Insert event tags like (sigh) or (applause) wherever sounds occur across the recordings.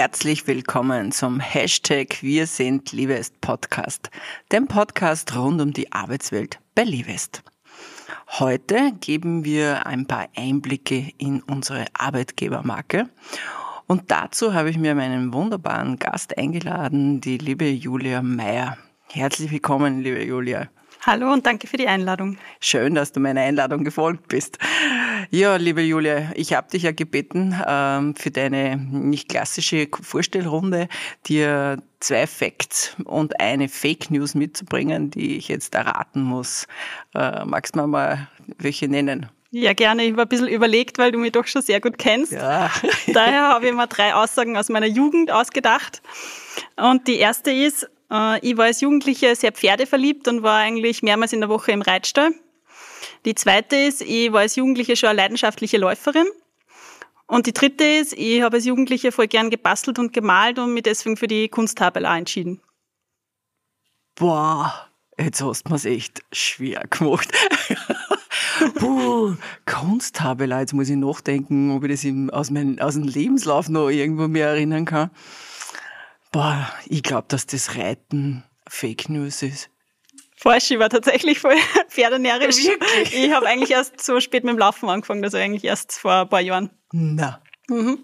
Herzlich willkommen zum Hashtag Wir sind Livest Podcast, dem Podcast rund um die Arbeitswelt bei Livest. Heute geben wir ein paar Einblicke in unsere Arbeitgebermarke und dazu habe ich mir meinen wunderbaren Gast eingeladen, die liebe Julia Meyer. Herzlich willkommen, liebe Julia. Hallo und danke für die Einladung. Schön, dass du meiner Einladung gefolgt bist. Ja, liebe Julia, ich habe dich ja gebeten, ähm, für deine nicht klassische Vorstellrunde dir zwei Facts und eine Fake News mitzubringen, die ich jetzt erraten muss. Äh, magst du mir mal welche nennen? Ja, gerne. Ich habe ein bisschen überlegt, weil du mich doch schon sehr gut kennst. Ja. Daher habe ich mir drei Aussagen aus meiner Jugend ausgedacht. Und die erste ist, ich war als Jugendliche sehr pferdeverliebt und war eigentlich mehrmals in der Woche im Reitstall. Die zweite ist, ich war als Jugendliche schon eine leidenschaftliche Läuferin. Und die dritte ist, ich habe als Jugendliche voll gern gebastelt und gemalt und mich deswegen für die Kunsttabella entschieden. Boah, jetzt hast du mir's echt schwer gemacht. (laughs) Puh, Kunsttabella, jetzt muss ich nachdenken, ob ich das aus, mein, aus dem Lebenslauf noch irgendwo mehr erinnern kann. Boah, ich glaube, dass das Reiten Fake News ist. Falsch, ich war tatsächlich voll (laughs) pferdenärisch. Ich habe eigentlich erst so spät mit dem Laufen angefangen, also eigentlich erst vor ein paar Jahren. Na. Mhm.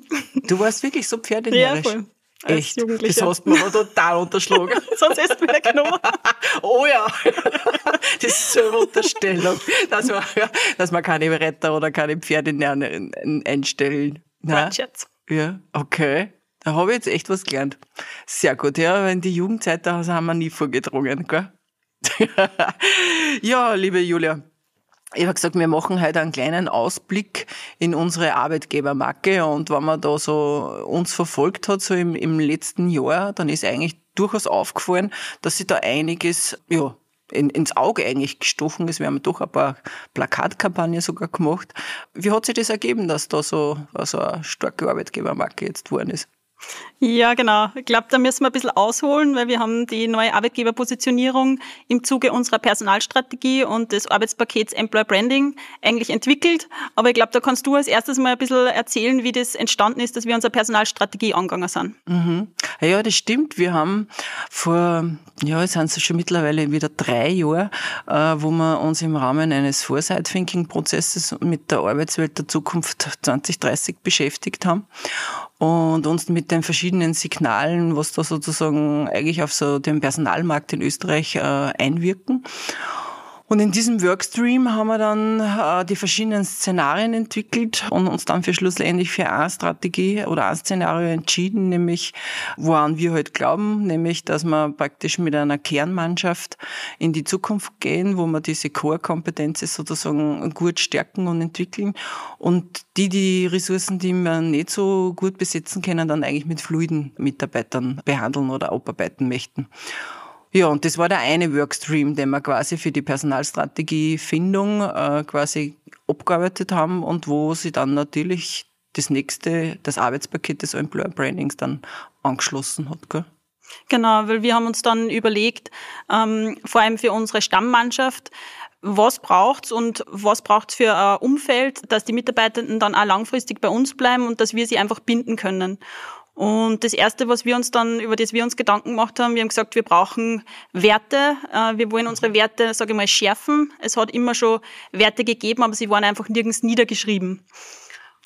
Du warst wirklich so pferdenärisch? Ja, voll. Echt? Das hast du mir total unterschlagen. (laughs) Sonst ist mir der Knochen. (laughs) oh ja. das ist so eine Unterstellung, dass man, dass man keine Retter oder keine Pferde einstellen. Jetzt. Ja, okay. Da habe ich jetzt echt was gelernt. Sehr gut, ja, in die Jugendzeit, da haben wir nie vorgedrungen, gell? (laughs) ja, liebe Julia, ich habe gesagt, wir machen heute einen kleinen Ausblick in unsere Arbeitgebermarke und wenn man da so uns verfolgt hat, so im, im letzten Jahr, dann ist eigentlich durchaus aufgefallen, dass sich da einiges, ja, in, ins Auge eigentlich gestochen ist. Wir haben doch ein paar Plakatkampagnen sogar gemacht. Wie hat sich das ergeben, dass da so, so eine starke Arbeitgebermarke jetzt geworden ist? Ja, genau. Ich glaube, da müssen wir ein bisschen ausholen, weil wir haben die neue Arbeitgeberpositionierung im Zuge unserer Personalstrategie und des Arbeitspakets Employer Branding eigentlich entwickelt. Aber ich glaube, da kannst du als erstes mal ein bisschen erzählen, wie das entstanden ist, dass wir unsere Personalstrategie angegangen sind. Mhm. Ja, das stimmt. Wir haben vor, ja, es sind schon mittlerweile wieder drei Jahre, äh, wo wir uns im Rahmen eines Foresight-Thinking-Prozesses mit der Arbeitswelt der Zukunft 2030 beschäftigt haben und uns mit den verschiedenen Signalen, was da sozusagen eigentlich auf so den Personalmarkt in Österreich äh, einwirken. Und in diesem Workstream haben wir dann äh, die verschiedenen Szenarien entwickelt und uns dann für schlussendlich für eine Strategie oder ein Szenario entschieden, nämlich woran wir heute halt glauben, nämlich dass wir praktisch mit einer Kernmannschaft in die Zukunft gehen, wo wir diese Core-Kompetenzen sozusagen gut stärken und entwickeln und die, die Ressourcen, die wir nicht so gut besetzen können, dann eigentlich mit fluiden Mitarbeitern behandeln oder abarbeiten möchten. Ja, und das war der eine Workstream, den wir quasi für die Personalstrategiefindung äh, quasi abgearbeitet haben und wo sie dann natürlich das nächste, das Arbeitspaket des Employer Brandings dann angeschlossen hat. Gell? Genau, weil wir haben uns dann überlegt, ähm, vor allem für unsere Stammmannschaft, was braucht's und was braucht's für ein Umfeld, dass die Mitarbeitenden dann auch langfristig bei uns bleiben und dass wir sie einfach binden können. Und das Erste, was wir uns dann, über das wir uns Gedanken gemacht haben, wir haben gesagt, wir brauchen Werte. Äh, wir wollen unsere Werte, sage ich mal, schärfen. Es hat immer schon Werte gegeben, aber sie waren einfach nirgends niedergeschrieben.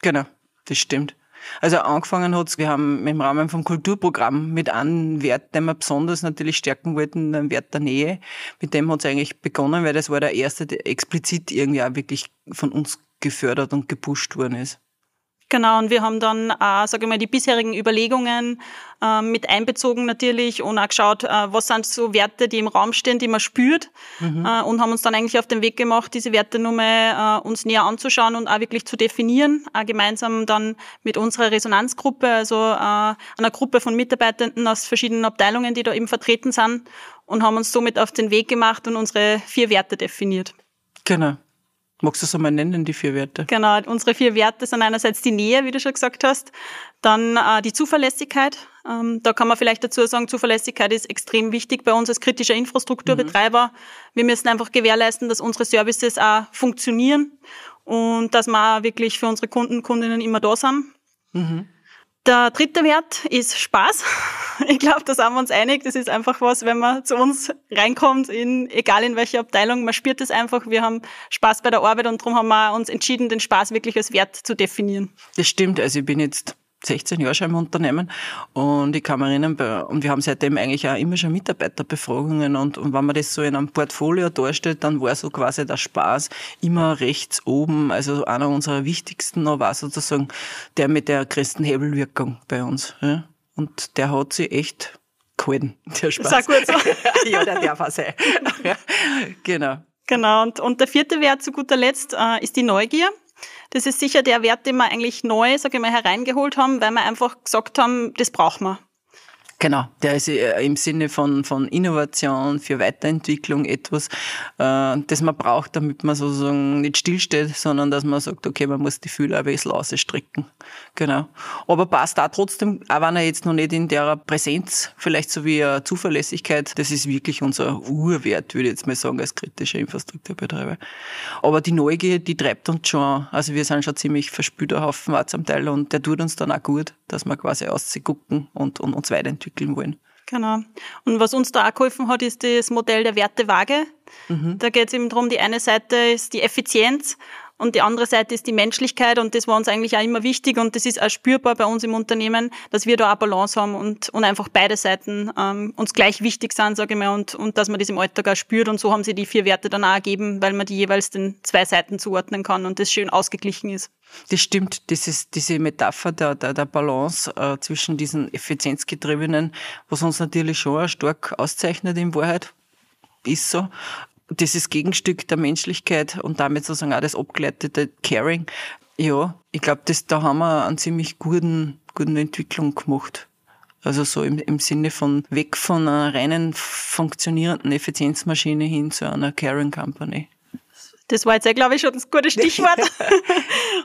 Genau, das stimmt. Also angefangen hat's, wir haben im Rahmen vom Kulturprogramm mit einem Wert, den wir besonders natürlich stärken wollten, den Wert der Nähe. Mit dem hat's eigentlich begonnen, weil das war der erste, der explizit irgendwie auch wirklich von uns gefördert und gepusht worden ist. Genau, und wir haben dann, äh, sage ich mal, die bisherigen Überlegungen äh, mit einbezogen natürlich und auch geschaut, äh, was sind so Werte, die im Raum stehen, die man spürt mhm. äh, und haben uns dann eigentlich auf den Weg gemacht, diese Werte nur mal äh, uns näher anzuschauen und auch wirklich zu definieren, äh, gemeinsam dann mit unserer Resonanzgruppe, also äh, einer Gruppe von Mitarbeitenden aus verschiedenen Abteilungen, die da eben vertreten sind und haben uns somit auf den Weg gemacht und unsere vier Werte definiert. Genau. Magst du es einmal nennen, die vier Werte? Genau, unsere vier Werte sind einerseits die Nähe, wie du schon gesagt hast, dann äh, die Zuverlässigkeit. Ähm, da kann man vielleicht dazu sagen, Zuverlässigkeit ist extrem wichtig bei uns als kritischer Infrastrukturbetreiber. Mhm. Wir müssen einfach gewährleisten, dass unsere Services auch funktionieren und dass wir auch wirklich für unsere Kunden, Kundinnen immer da sind. Mhm. Der dritte Wert ist Spaß. (laughs) Ich glaube, da sind wir uns einig. Das ist einfach was, wenn man zu uns reinkommt, in, egal in welche Abteilung, man spürt es einfach. Wir haben Spaß bei der Arbeit und darum haben wir uns entschieden, den Spaß wirklich als Wert zu definieren. Das stimmt. Also ich bin jetzt 16 Jahre schon im Unternehmen und ich kann mich erinnern, und wir haben seitdem eigentlich auch immer schon Mitarbeiterbefragungen und, und wenn man das so in einem Portfolio darstellt, dann war so quasi der Spaß immer rechts oben, also einer unserer wichtigsten war sozusagen der mit der größten Hebelwirkung bei uns. Ja? Und der hat sich echt gehalten, (laughs) der Spaß. Sag gut so. (laughs) ja, der darf auch sein. (laughs) genau. Genau, und, und der vierte Wert zu guter Letzt äh, ist die Neugier. Das ist sicher der Wert, den wir eigentlich neu, sage ich mal, hereingeholt haben, weil wir einfach gesagt haben, das brauchen wir. Genau, der ist äh, im Sinne von, von Innovation, für Weiterentwicklung etwas, äh, das man braucht, damit man sozusagen nicht stillsteht, sondern dass man sagt, okay, man muss die Fühler ein bisschen ausstrecken. Genau. Aber passt da trotzdem, auch wenn er jetzt noch nicht in der Präsenz, vielleicht so wie Zuverlässigkeit, das ist wirklich unser Urwert, würde ich jetzt mal sagen, als kritische Infrastrukturbetreiber. Aber die Neugier, die treibt uns schon, also wir sind schon ziemlich verspülter Haufen zum Teil und der tut uns dann auch gut, dass wir quasi ausgucken und, und uns weiterentwickeln entwickeln wollen. Genau. Und was uns da auch geholfen hat, ist das Modell der Wertewaage. Mhm. Da geht es eben darum, die eine Seite ist die Effizienz und die andere Seite ist die Menschlichkeit und das war uns eigentlich auch immer wichtig und das ist auch spürbar bei uns im Unternehmen, dass wir da auch Balance haben und, und einfach beide Seiten ähm, uns gleich wichtig sind, sage ich mal, und, und dass man das im Alltag auch spürt und so haben sie die vier Werte dann auch ergeben, weil man die jeweils den zwei Seiten zuordnen kann und das schön ausgeglichen ist. Das stimmt, das ist diese Metapher der, der, der Balance äh, zwischen diesen effizienzgetriebenen, was uns natürlich schon stark auszeichnet in Wahrheit, ist so dieses Gegenstück der Menschlichkeit und damit sozusagen auch das abgeleitete Caring, ja, ich glaube, da haben wir einen ziemlich guten, guten Entwicklung gemacht. Also so im, im Sinne von weg von einer reinen funktionierenden Effizienzmaschine hin zu einer Caring Company. Das war jetzt ja, glaube ich, schon das gute Stichwort. (laughs)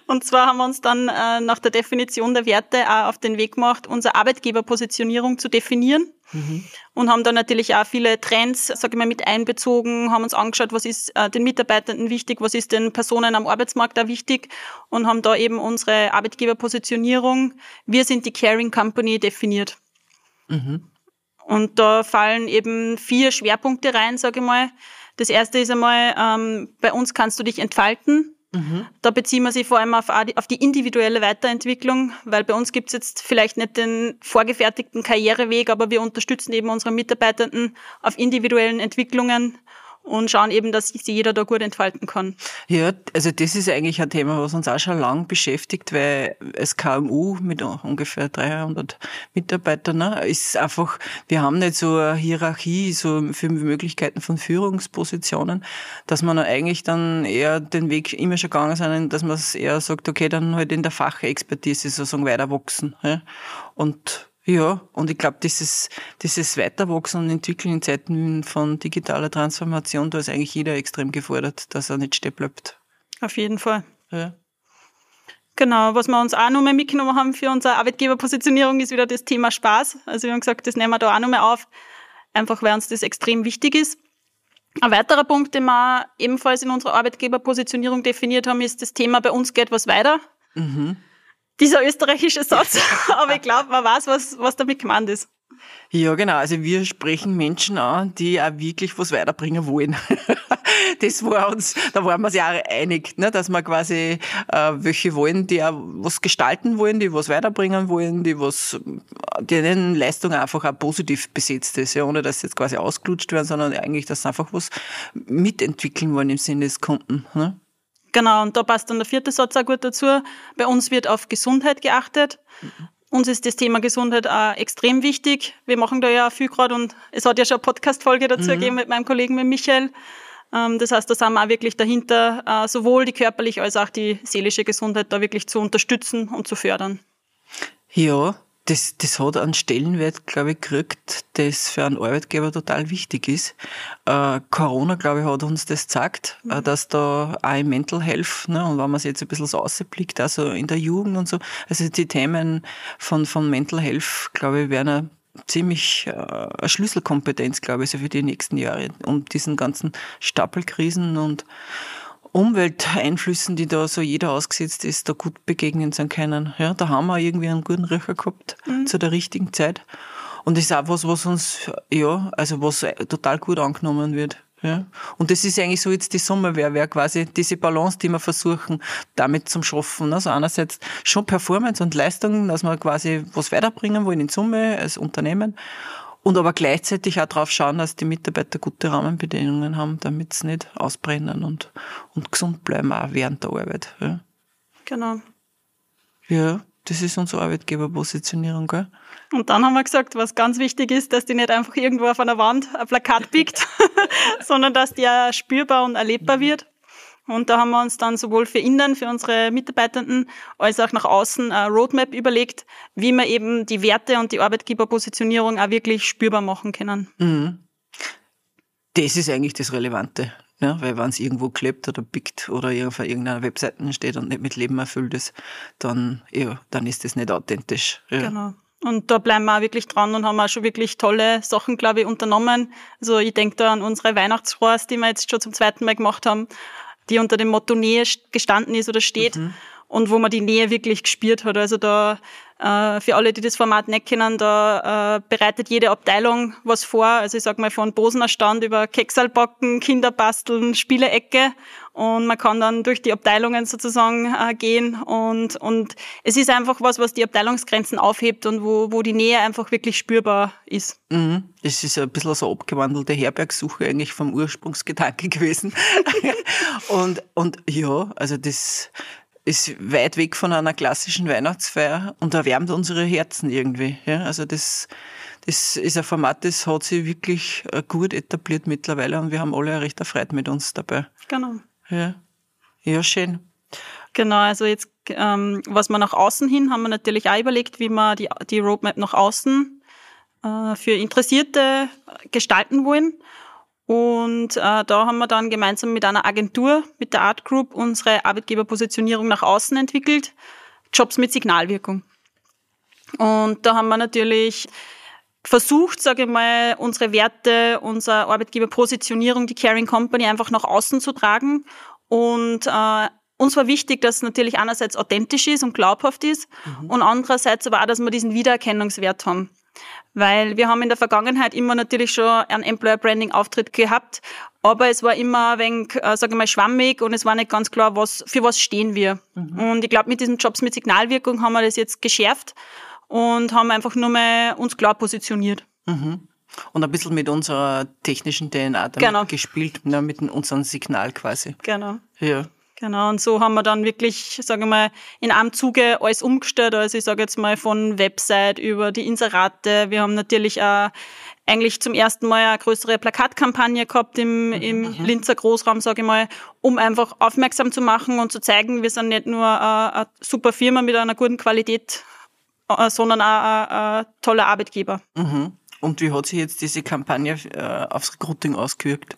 und zwar haben wir uns dann äh, nach der Definition der Werte auch auf den Weg gemacht, unsere Arbeitgeberpositionierung zu definieren. Mhm. Und haben dann natürlich auch viele Trends, sage ich mal, mit einbezogen, haben uns angeschaut, was ist äh, den Mitarbeitenden wichtig, was ist den Personen am Arbeitsmarkt da wichtig und haben da eben unsere Arbeitgeberpositionierung, wir sind die Caring Company definiert. Mhm. Und da fallen eben vier Schwerpunkte rein, sage ich mal. Das erste ist einmal, ähm, bei uns kannst du dich entfalten. Mhm. Da beziehen wir sich vor allem auf, auf die individuelle Weiterentwicklung, weil bei uns gibt's jetzt vielleicht nicht den vorgefertigten Karriereweg, aber wir unterstützen eben unsere Mitarbeitenden auf individuellen Entwicklungen und schauen eben, dass sich jeder da gut entfalten kann. Ja, also das ist eigentlich ein Thema, was uns auch schon lang beschäftigt, weil es KMU mit ungefähr 300 Mitarbeitern ne, ist einfach, wir haben nicht so eine Hierarchie, so viele Möglichkeiten von Führungspositionen, dass man eigentlich dann eher den Weg immer schon gegangen sind, dass man es eher sagt, okay, dann halt in der Fachexpertise sozusagen weiter wachsen. Ja. Und ja, und ich glaube, dieses, dieses Weiterwachsen und Entwickeln in Zeiten von digitaler Transformation, da ist eigentlich jeder extrem gefordert, dass er nicht stehen bleibt. Auf jeden Fall. Ja. Genau, was wir uns auch nochmal mitgenommen haben für unsere Arbeitgeberpositionierung, ist wieder das Thema Spaß. Also wir haben gesagt, das nehmen wir da auch nochmal auf, einfach weil uns das extrem wichtig ist. Ein weiterer Punkt, den wir ebenfalls in unserer Arbeitgeberpositionierung definiert haben, ist das Thema, bei uns geht was weiter. Mhm dieser österreichische Satz, (laughs) aber ich glaube, man weiß, was, was damit gemeint ist. Ja, genau. Also wir sprechen Menschen an, die auch wirklich was weiterbringen wollen. (laughs) das war uns, da waren wir uns ja auch einig, ne, dass wir quasi äh, welche wollen, die auch was gestalten wollen, die was weiterbringen wollen, die was, deren Leistung einfach auch positiv besetzt ist, ja, ohne dass sie jetzt quasi ausgelutscht werden, sondern eigentlich, dass sie einfach was mitentwickeln wollen im Sinne des Kunden. Ne? Genau, und da passt dann der vierte Satz auch gut dazu. Bei uns wird auf Gesundheit geachtet. Mhm. Uns ist das Thema Gesundheit auch extrem wichtig. Wir machen da ja viel gerade und es hat ja schon eine Podcast-Folge dazu mhm. gegeben mit meinem Kollegen, mit Michael. Ähm, das heißt, da sind wir auch wirklich dahinter, äh, sowohl die körperliche als auch die seelische Gesundheit da wirklich zu unterstützen und zu fördern. Ja, das, das hat einen Stellenwert, glaube ich, gekriegt, das für einen Arbeitgeber total wichtig ist. Äh, Corona, glaube ich, hat uns das gezeigt, äh, mhm. dass da auch im Mental Health, ne, und wenn man sich jetzt ein bisschen so ausblickt, also in der Jugend und so, also die Themen von, von Mental Health, glaube ich, werden eine ziemlich äh, eine Schlüsselkompetenz, glaube ich, so für die nächsten Jahre, um diesen ganzen Stapelkrisen und Umwelteinflüssen, die da so jeder ausgesetzt ist, da gut begegnen sein können. Ja, da haben wir irgendwie einen guten Riecher gehabt mhm. zu der richtigen Zeit. Und das ist auch was, was uns, ja, also was total gut angenommen wird. Ja. Und das ist eigentlich so jetzt die Summe, wäre wär quasi diese Balance, die wir versuchen, damit zu schaffen. Also einerseits schon Performance und Leistung, dass wir quasi was weiterbringen wollen in Summe als Unternehmen. Und aber gleichzeitig auch darauf schauen, dass die Mitarbeiter gute Rahmenbedingungen haben, damit sie nicht ausbrennen und, und gesund bleiben, auch während der Arbeit. Ja. Genau. Ja, das ist unsere Arbeitgeberpositionierung, gell? Und dann haben wir gesagt, was ganz wichtig ist, dass die nicht einfach irgendwo auf einer Wand ein Plakat biegt, (laughs) sondern dass die auch spürbar und erlebbar wird. Und da haben wir uns dann sowohl für innen, für unsere Mitarbeitenden, als auch nach außen eine Roadmap überlegt, wie wir eben die Werte und die Arbeitgeberpositionierung auch wirklich spürbar machen können. Mhm. Das ist eigentlich das Relevante. Ja, weil wenn es irgendwo klebt oder pickt oder auf irgendeiner Webseite steht und nicht mit Leben erfüllt ist, dann, ja, dann ist das nicht authentisch. Ja. Genau. Und da bleiben wir auch wirklich dran und haben auch schon wirklich tolle Sachen, glaube ich, unternommen. Also ich denke da an unsere Weihnachtsrohrs, die wir jetzt schon zum zweiten Mal gemacht haben, die unter dem Motto Nähe gestanden ist oder steht. Mhm und wo man die Nähe wirklich gespürt hat. Also da für alle, die das Format nicht kennen, da äh, bereitet jede Abteilung was vor. Also ich sag mal von Bosener Stand über Keksalbacken, Kinderbasteln, Spielecke und man kann dann durch die Abteilungen sozusagen äh, gehen und und es ist einfach was, was die Abteilungsgrenzen aufhebt und wo wo die Nähe einfach wirklich spürbar ist. Mhm. Es ist ein bisschen so abgewandelte Herbergsuche eigentlich vom Ursprungsgedanke (laughs) gewesen. (laughs) und und ja, also das ist weit weg von einer klassischen Weihnachtsfeier und erwärmt unsere Herzen irgendwie. Ja, also das, das ist ein Format, das hat sich wirklich äh, gut etabliert mittlerweile und wir haben alle recht erfreut mit uns dabei. Genau. Ja, ja schön. Genau, also jetzt, ähm, was wir nach außen hin, haben wir natürlich auch überlegt, wie wir die, die Roadmap nach außen äh, für Interessierte gestalten wollen. Und äh, da haben wir dann gemeinsam mit einer Agentur, mit der Art Group, unsere Arbeitgeberpositionierung nach außen entwickelt. Jobs mit Signalwirkung. Und da haben wir natürlich versucht, sage ich mal, unsere Werte, unsere Arbeitgeberpositionierung, die Caring Company einfach nach außen zu tragen. Und äh, uns war wichtig, dass es natürlich einerseits authentisch ist und glaubhaft ist mhm. und andererseits aber auch, dass wir diesen Wiedererkennungswert haben. Weil wir haben in der Vergangenheit immer natürlich schon einen Employer Branding Auftritt gehabt, aber es war immer ein wenig, äh, sage ich mal, schwammig und es war nicht ganz klar, was, für was stehen wir. Mhm. Und ich glaube, mit diesen Jobs mit Signalwirkung haben wir das jetzt geschärft und haben einfach nur mal uns klar positioniert. Mhm. Und ein bisschen mit unserer technischen DNA damit genau. gespielt, ne, mit unserem Signal quasi. Genau. Ja. Genau, und so haben wir dann wirklich, sage ich mal, in einem Zuge alles umgestellt. Also ich sage jetzt mal von Website über die Inserate. Wir haben natürlich auch eigentlich zum ersten Mal eine größere Plakatkampagne gehabt im, im mhm. Linzer Großraum, sage ich mal, um einfach aufmerksam zu machen und zu zeigen, wir sind nicht nur eine, eine super Firma mit einer guten Qualität, sondern auch ein, ein toller Arbeitgeber. Mhm. Und wie hat sich jetzt diese Kampagne äh, aufs Recruiting ausgewirkt?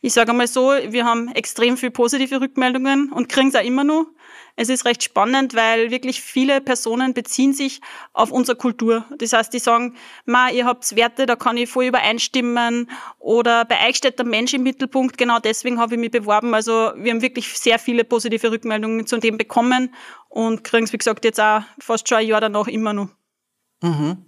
Ich sage einmal so, wir haben extrem viel positive Rückmeldungen und kriegen es auch immer noch. Es ist recht spannend, weil wirklich viele Personen beziehen sich auf unsere Kultur. Das heißt, die sagen, ma, ihr habt Werte, da kann ich voll übereinstimmen oder bei euch steht der Mensch im Mittelpunkt, genau deswegen habe ich mich beworben. Also wir haben wirklich sehr viele positive Rückmeldungen zu dem bekommen und kriegen es, wie gesagt, jetzt auch fast schon ein Jahr danach immer noch. Mhm.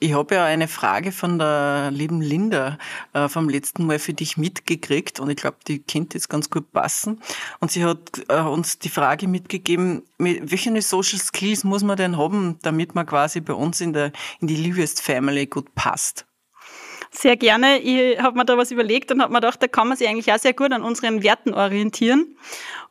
Ich habe ja eine Frage von der lieben Linda äh, vom letzten Mal für dich mitgekriegt und ich glaube, die könnte jetzt ganz gut passen. Und sie hat äh, uns die Frage mitgegeben, mit welchen Social Skills muss man denn haben, damit man quasi bei uns in, der, in die Liebest Family gut passt? Sehr gerne. Ich habe mir da was überlegt und habe mir gedacht, da kann man sich eigentlich auch sehr gut an unseren Werten orientieren.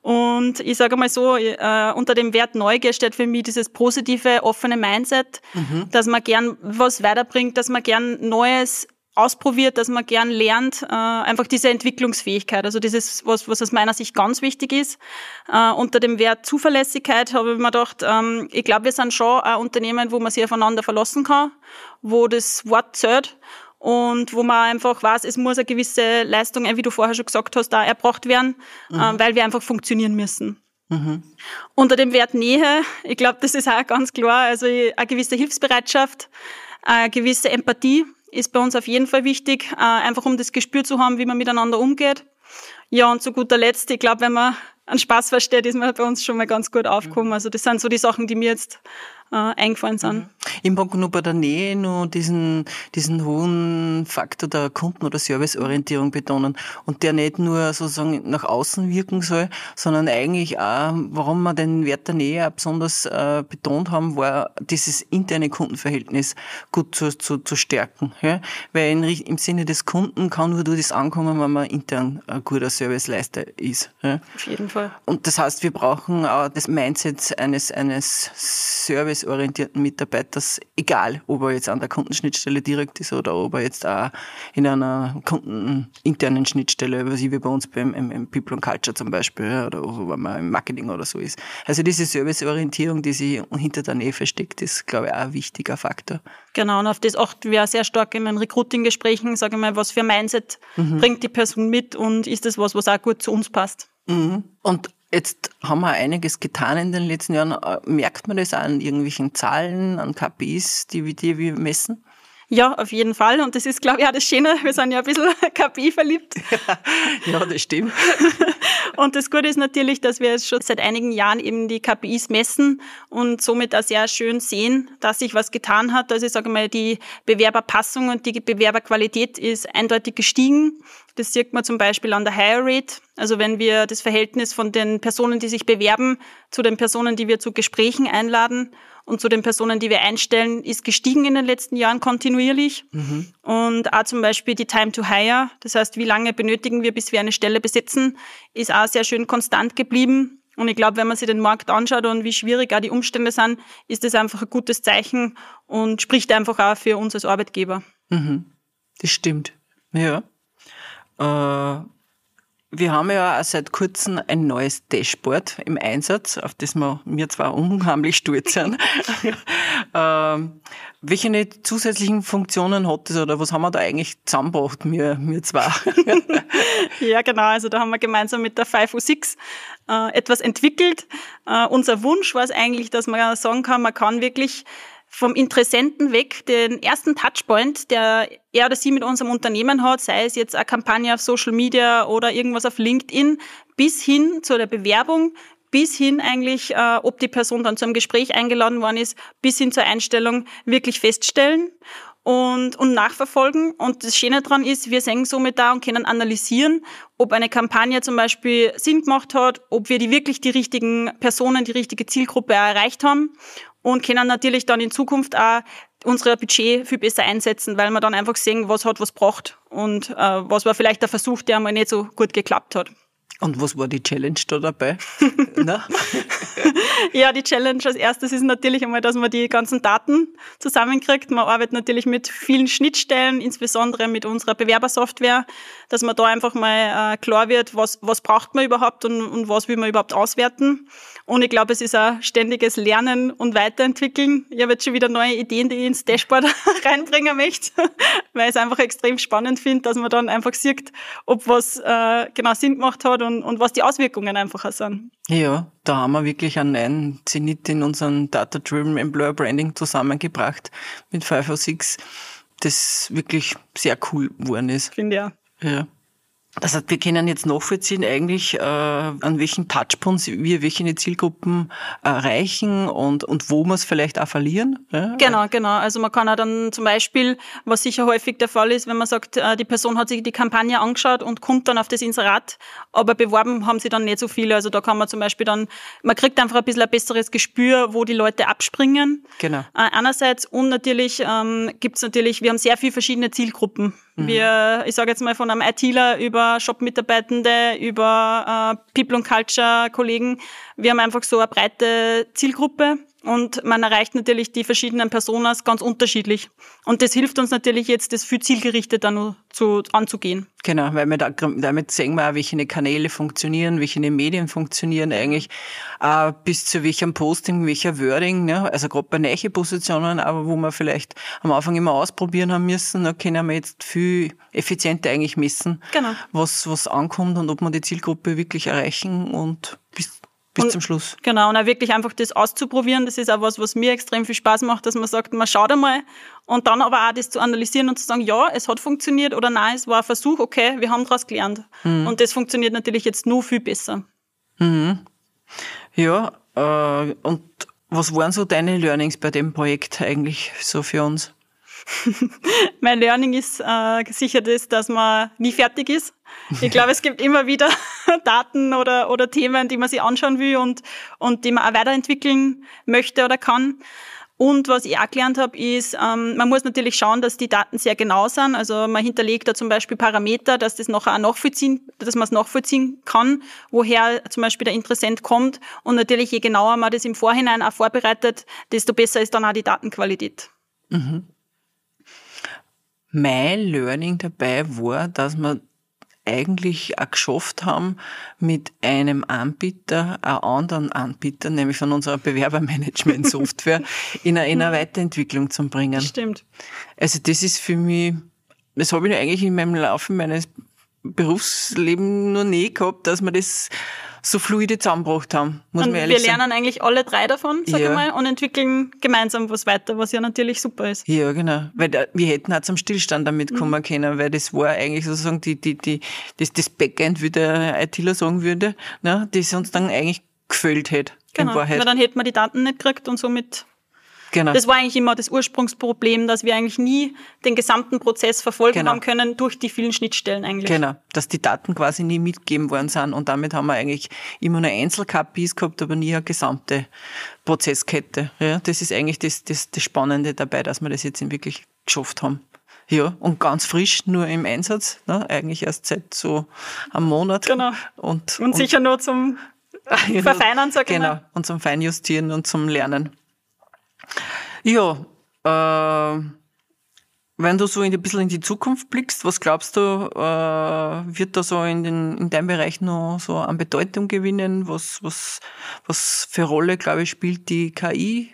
Und ich sage mal so, äh, unter dem Wert Neugier steht für mich dieses positive, offene Mindset, mhm. dass man gern was weiterbringt, dass man gern Neues ausprobiert, dass man gern lernt, äh, einfach diese Entwicklungsfähigkeit. Also dieses, was, was aus meiner Sicht ganz wichtig ist. Äh, unter dem Wert Zuverlässigkeit habe ich mir gedacht, ähm, ich glaube, wir sind schon ein Unternehmen, wo man sich aufeinander verlassen kann, wo das Wort zählt und wo man einfach weiß, es muss eine gewisse Leistung, wie du vorher schon gesagt hast, da erbracht werden, mhm. äh, weil wir einfach funktionieren müssen. Mhm. Unter dem Wert Nähe, ich glaube, das ist auch ganz klar, also eine gewisse Hilfsbereitschaft, eine gewisse Empathie ist bei uns auf jeden Fall wichtig, äh, einfach um das Gespür zu haben, wie man miteinander umgeht. Ja, und zu guter Letzt, ich glaube, wenn man einen Spaß versteht, ist man bei uns schon mal ganz gut aufgekommen. Also das sind so die Sachen, die mir jetzt äh, eingefallen sind. Mhm. Ich mag nur bei der Nähe nur diesen, diesen hohen Faktor der Kunden- oder Serviceorientierung betonen und der nicht nur sozusagen nach außen wirken soll, sondern eigentlich auch, warum wir den Wert der Nähe auch besonders äh, betont haben, war dieses interne Kundenverhältnis gut zu, zu, zu stärken. Ja? Weil in, im Sinne des Kunden kann nur das ankommen, wenn man intern ein guter Serviceleister ist. Ja? Auf jeden Fall. Und das heißt, wir brauchen auch das Mindset eines, eines Service serviceorientierten Mitarbeiters, egal ob er jetzt an der Kundenschnittstelle direkt ist oder ob er jetzt auch in einer kundeninternen Schnittstelle, was ich wie bei uns beim im, People and Culture zum Beispiel, oder wenn man im Marketing oder so ist. Also diese Serviceorientierung, die sich hinter der Nähe versteckt, ist, glaube ich, auch ein wichtiger Faktor. Genau, und auf das achten wir sehr stark in den Recruiting-Gesprächen, sage ich mal, was für ein Mindset mhm. bringt die Person mit und ist das was, was auch gut zu uns passt. Mhm. Und Jetzt haben wir einiges getan in den letzten Jahren. Äh, merkt man das an irgendwelchen Zahlen, an KPIs, die, die wir messen? Ja, auf jeden Fall. Und das ist, glaube ich, auch das Schöne. Wir sind ja ein bisschen (laughs) KPI verliebt. (laughs) ja, das stimmt. (laughs) Und das Gute ist natürlich, dass wir jetzt schon seit einigen Jahren eben die KPIs messen und somit auch sehr schön sehen, dass sich was getan hat. Also ich sage mal, die Bewerberpassung und die Bewerberqualität ist eindeutig gestiegen. Das sieht man zum Beispiel an der Hire Rate. Also wenn wir das Verhältnis von den Personen, die sich bewerben, zu den Personen, die wir zu Gesprächen einladen und zu den Personen, die wir einstellen, ist gestiegen in den letzten Jahren kontinuierlich. Mhm. Und auch zum Beispiel die Time to Hire, das heißt, wie lange benötigen wir, bis wir eine Stelle besetzen, ist auch sehr schön konstant geblieben. Und ich glaube, wenn man sich den Markt anschaut und wie schwierig auch die Umstände sind, ist das einfach ein gutes Zeichen und spricht einfach auch für uns als Arbeitgeber. Mhm. Das stimmt. Ja. Äh, wir haben ja auch seit kurzem ein neues Dashboard im Einsatz, auf das wir, mir zwar unheimlich stolz sind. (laughs) ähm, welche zusätzlichen Funktionen hat das oder was haben wir da eigentlich zusammengebracht, mir, mir zwei? (laughs) ja, genau. Also da haben wir gemeinsam mit der 506 äh, etwas entwickelt. Äh, unser Wunsch war es eigentlich, dass man sagen kann, man kann wirklich vom Interessenten weg den ersten Touchpoint, der er oder sie mit unserem Unternehmen hat, sei es jetzt eine Kampagne auf Social Media oder irgendwas auf LinkedIn, bis hin zu der Bewerbung, bis hin eigentlich, äh, ob die Person dann zu einem Gespräch eingeladen worden ist, bis hin zur Einstellung wirklich feststellen und, und nachverfolgen. Und das Schöne daran ist, wir sehen somit da und können analysieren, ob eine Kampagne zum Beispiel Sinn gemacht hat, ob wir die wirklich die richtigen Personen, die richtige Zielgruppe erreicht haben und können natürlich dann in Zukunft auch unsere Budget viel besser einsetzen, weil wir dann einfach sehen, was hat was braucht und äh, was war vielleicht der Versuch, der mal nicht so gut geklappt hat. Und was war die Challenge da dabei? (laughs) (laughs) ja, die Challenge als erstes ist natürlich einmal, dass man die ganzen Daten zusammenkriegt. Man arbeitet natürlich mit vielen Schnittstellen, insbesondere mit unserer Bewerbersoftware, dass man da einfach mal äh, klar wird, was, was braucht man überhaupt und, und was will man überhaupt auswerten. Und ich glaube, es ist ein ständiges Lernen und Weiterentwickeln. Ich habe jetzt schon wieder neue Ideen, die ich ins Dashboard (laughs) reinbringen möchte, (laughs) weil ich es einfach extrem spannend finde, dass man dann einfach sieht, ob was äh, genau Sinn gemacht hat und, und was die Auswirkungen einfach sind. Ja, da haben wir wirklich einen neuen Zenit in unserem Data-Driven Employer Branding zusammengebracht mit 506, das wirklich sehr cool geworden ist. Finde ja. Ja. Das heißt, wir können jetzt nachvollziehen eigentlich, äh, an welchen Touchpoints wir welche Zielgruppen erreichen und, und wo wir es vielleicht auch verlieren. Ja? Genau, genau. Also man kann auch dann zum Beispiel, was sicher häufig der Fall ist, wenn man sagt, äh, die Person hat sich die Kampagne angeschaut und kommt dann auf das Inserat, aber beworben haben sie dann nicht so viele. Also da kann man zum Beispiel dann, man kriegt einfach ein bisschen ein besseres Gespür, wo die Leute abspringen. Genau. Äh, einerseits und natürlich ähm, gibt es natürlich, wir haben sehr viele verschiedene Zielgruppen. Mhm. Wir, ich sage jetzt mal von einem ITler über Shop-Mitarbeitende, über äh, People and Culture-Kollegen. Wir haben einfach so eine breite Zielgruppe und man erreicht natürlich die verschiedenen Personas ganz unterschiedlich. Und das hilft uns natürlich jetzt, das viel zielgerichteter zu, anzugehen. Genau, weil wir da, damit sehen wir auch, welche Kanäle funktionieren, welche Medien funktionieren eigentlich, äh, bis zu welchem Posting, welcher Wording, ne? also gerade bei neuen Positionen, aber wo wir vielleicht am Anfang immer ausprobieren haben müssen, da können wir jetzt viel effizienter eigentlich messen, genau. was, was ankommt und ob wir die Zielgruppe wirklich erreichen und bis bis und, zum Schluss. Genau, und auch wirklich einfach das auszuprobieren, das ist auch was, was mir extrem viel Spaß macht, dass man sagt, man schaut einmal und dann aber auch das zu analysieren und zu sagen, ja, es hat funktioniert oder nein, es war ein Versuch, okay, wir haben daraus gelernt. Mhm. Und das funktioniert natürlich jetzt nur viel besser. Mhm. Ja, äh, und was waren so deine Learnings bei dem Projekt eigentlich so für uns? (laughs) mein Learning ist äh, sicher das, dass man nie fertig ist. Ich glaube, es gibt immer wieder (laughs) Daten oder, oder Themen, die man sich anschauen will und, und die man auch weiterentwickeln möchte oder kann. Und was ich auch gelernt habe, ist, ähm, man muss natürlich schauen, dass die Daten sehr genau sind. Also man hinterlegt da zum Beispiel Parameter, dass das nachher auch nachvollziehen, dass man es nachvollziehen kann, woher zum Beispiel der Interessent kommt. Und natürlich, je genauer man das im Vorhinein auch vorbereitet, desto besser ist dann auch die Datenqualität. Mhm. Mein Learning dabei war, dass man eigentlich auch geschafft haben, mit einem Anbieter, einen anderen Anbieter, nämlich von unserer Bewerbermanagement-Software, (laughs) in, eine, in eine Weiterentwicklung zu bringen. Stimmt. Also das ist für mich, das habe ich eigentlich in meinem Laufe meines Berufslebens noch nie gehabt, dass man das so fluide zusammengebracht haben, muss und man ehrlich Wir lernen eigentlich alle drei davon, sag ja. ich mal, und entwickeln gemeinsam was weiter, was ja natürlich super ist. Ja, genau. Weil da, wir hätten auch zum Stillstand damit mhm. kommen können, weil das war eigentlich sozusagen die, die, die, das, das Backend, wie der ITler sagen würde, ne, das uns dann eigentlich gefällt hätte. Genau, weil dann hätten wir die Daten nicht gekriegt und somit Genau. Das war eigentlich immer das Ursprungsproblem, dass wir eigentlich nie den gesamten Prozess verfolgen genau. haben können durch die vielen Schnittstellen eigentlich. Genau, dass die Daten quasi nie mitgegeben worden sind und damit haben wir eigentlich immer nur Einzel-KPIs gehabt, aber nie eine gesamte Prozesskette. Ja, das ist eigentlich das, das, das Spannende dabei, dass wir das jetzt wirklich geschafft haben. Ja, und ganz frisch nur im Einsatz, ne? eigentlich erst seit so einem Monat. Genau. Und, und, und sicher nur zum (laughs) Verfeinern, sag ich Genau, mal. und zum Feinjustieren und zum Lernen. Ja, äh, wenn du so ein bisschen in die Zukunft blickst, was glaubst du, äh, wird da so in, den, in deinem Bereich noch so an Bedeutung gewinnen? Was, was, was für Rolle, glaube ich, spielt die KI?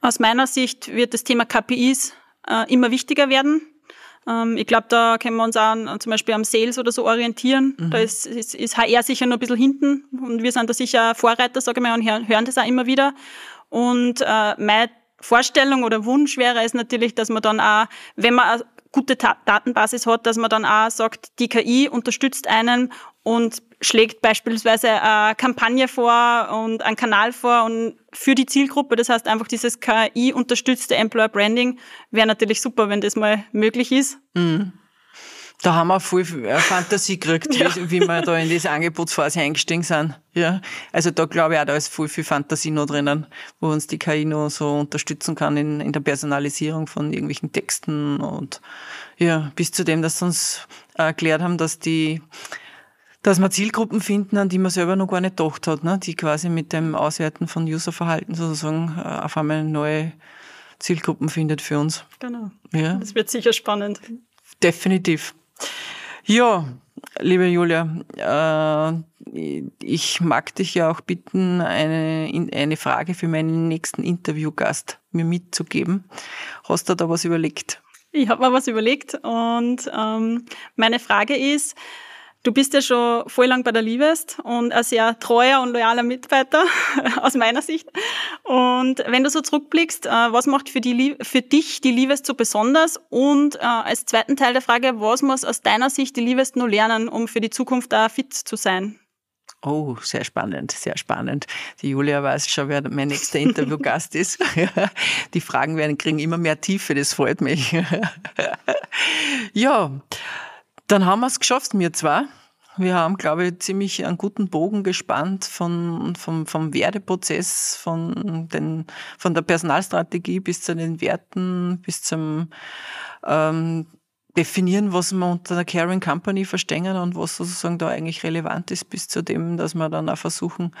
Aus meiner Sicht wird das Thema KPIs äh, immer wichtiger werden. Ähm, ich glaube, da können wir uns auch an, zum Beispiel am Sales oder so orientieren. Mhm. Da ist, ist, ist HR sicher noch ein bisschen hinten und wir sind da sicher Vorreiter, sage ich mal, und hören das auch immer wieder. Und äh, meine Vorstellung oder Wunsch wäre es natürlich, dass man dann auch, wenn man eine gute Ta Datenbasis hat, dass man dann auch sagt, die KI unterstützt einen und schlägt beispielsweise eine Kampagne vor und einen Kanal vor und für die Zielgruppe. Das heißt einfach dieses KI-unterstützte Employer Branding wäre natürlich super, wenn das mal möglich ist. Mhm. Da haben wir viel äh, Fantasie gekriegt, (laughs) ja. wie, wie wir da in diese Angebotsphase eingestiegen sind. Ja. Also da glaube ich auch, da ist viel, viel Fantasie noch drinnen, wo uns die KI noch so unterstützen kann in, in der Personalisierung von irgendwelchen Texten und ja, bis zu dem, dass sie uns erklärt haben, dass die dass wir Zielgruppen finden, an die man selber noch gar nicht gedacht hat, ne? die quasi mit dem Auswerten von Userverhalten sozusagen äh, auf einmal neue Zielgruppen findet für uns. Genau. Ja. Das wird sicher spannend. Definitiv. Ja, liebe Julia, äh, ich mag dich ja auch bitten, eine, eine Frage für meinen nächsten Interviewgast mir mitzugeben. Hast du da was überlegt? Ich habe mir was überlegt und ähm, meine Frage ist, Du bist ja schon voll lang bei der Liebest und ein sehr treuer und loyaler Mitarbeiter (laughs) aus meiner Sicht. Und wenn du so zurückblickst, äh, was macht für, die, für dich die Liebest so besonders? Und äh, als zweiten Teil der Frage, was muss aus deiner Sicht die Liebest nur lernen, um für die Zukunft da fit zu sein? Oh, sehr spannend, sehr spannend. Die Julia weiß schon, wer mein nächster (laughs) Interviewgast ist. (laughs) Die Fragen werden, kriegen immer mehr Tiefe, das freut mich. Ja, dann haben wir es geschafft, mir zwar. Wir haben, glaube ich, ziemlich einen guten Bogen gespannt von, vom, vom Werdeprozess, von, den, von der Personalstrategie bis zu den Werten, bis zum ähm, definieren, was wir unter der Caring Company verstehen und was sozusagen da eigentlich relevant ist, bis zu dem, dass wir dann auch versuchen,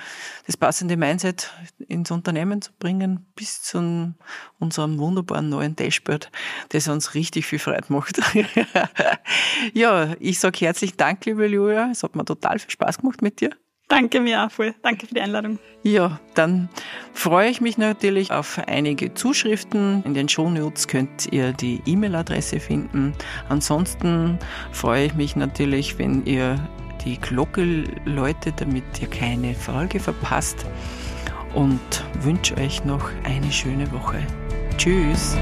das passende Mindset ins Unternehmen zu bringen, bis zu unserem wunderbaren neuen Dashboard, das uns richtig viel Freude macht. (laughs) ja, ich sage herzlich Dank, liebe Julia. Es hat mir total viel Spaß gemacht mit dir. Danke mir auch voll. Danke für die Einladung. Ja, dann freue ich mich natürlich auf einige Zuschriften. In den Shownotes könnt ihr die E-Mail-Adresse finden. Ansonsten freue ich mich natürlich, wenn ihr die Glocke läutet, damit ihr keine Folge verpasst und wünsche euch noch eine schöne Woche. Tschüss!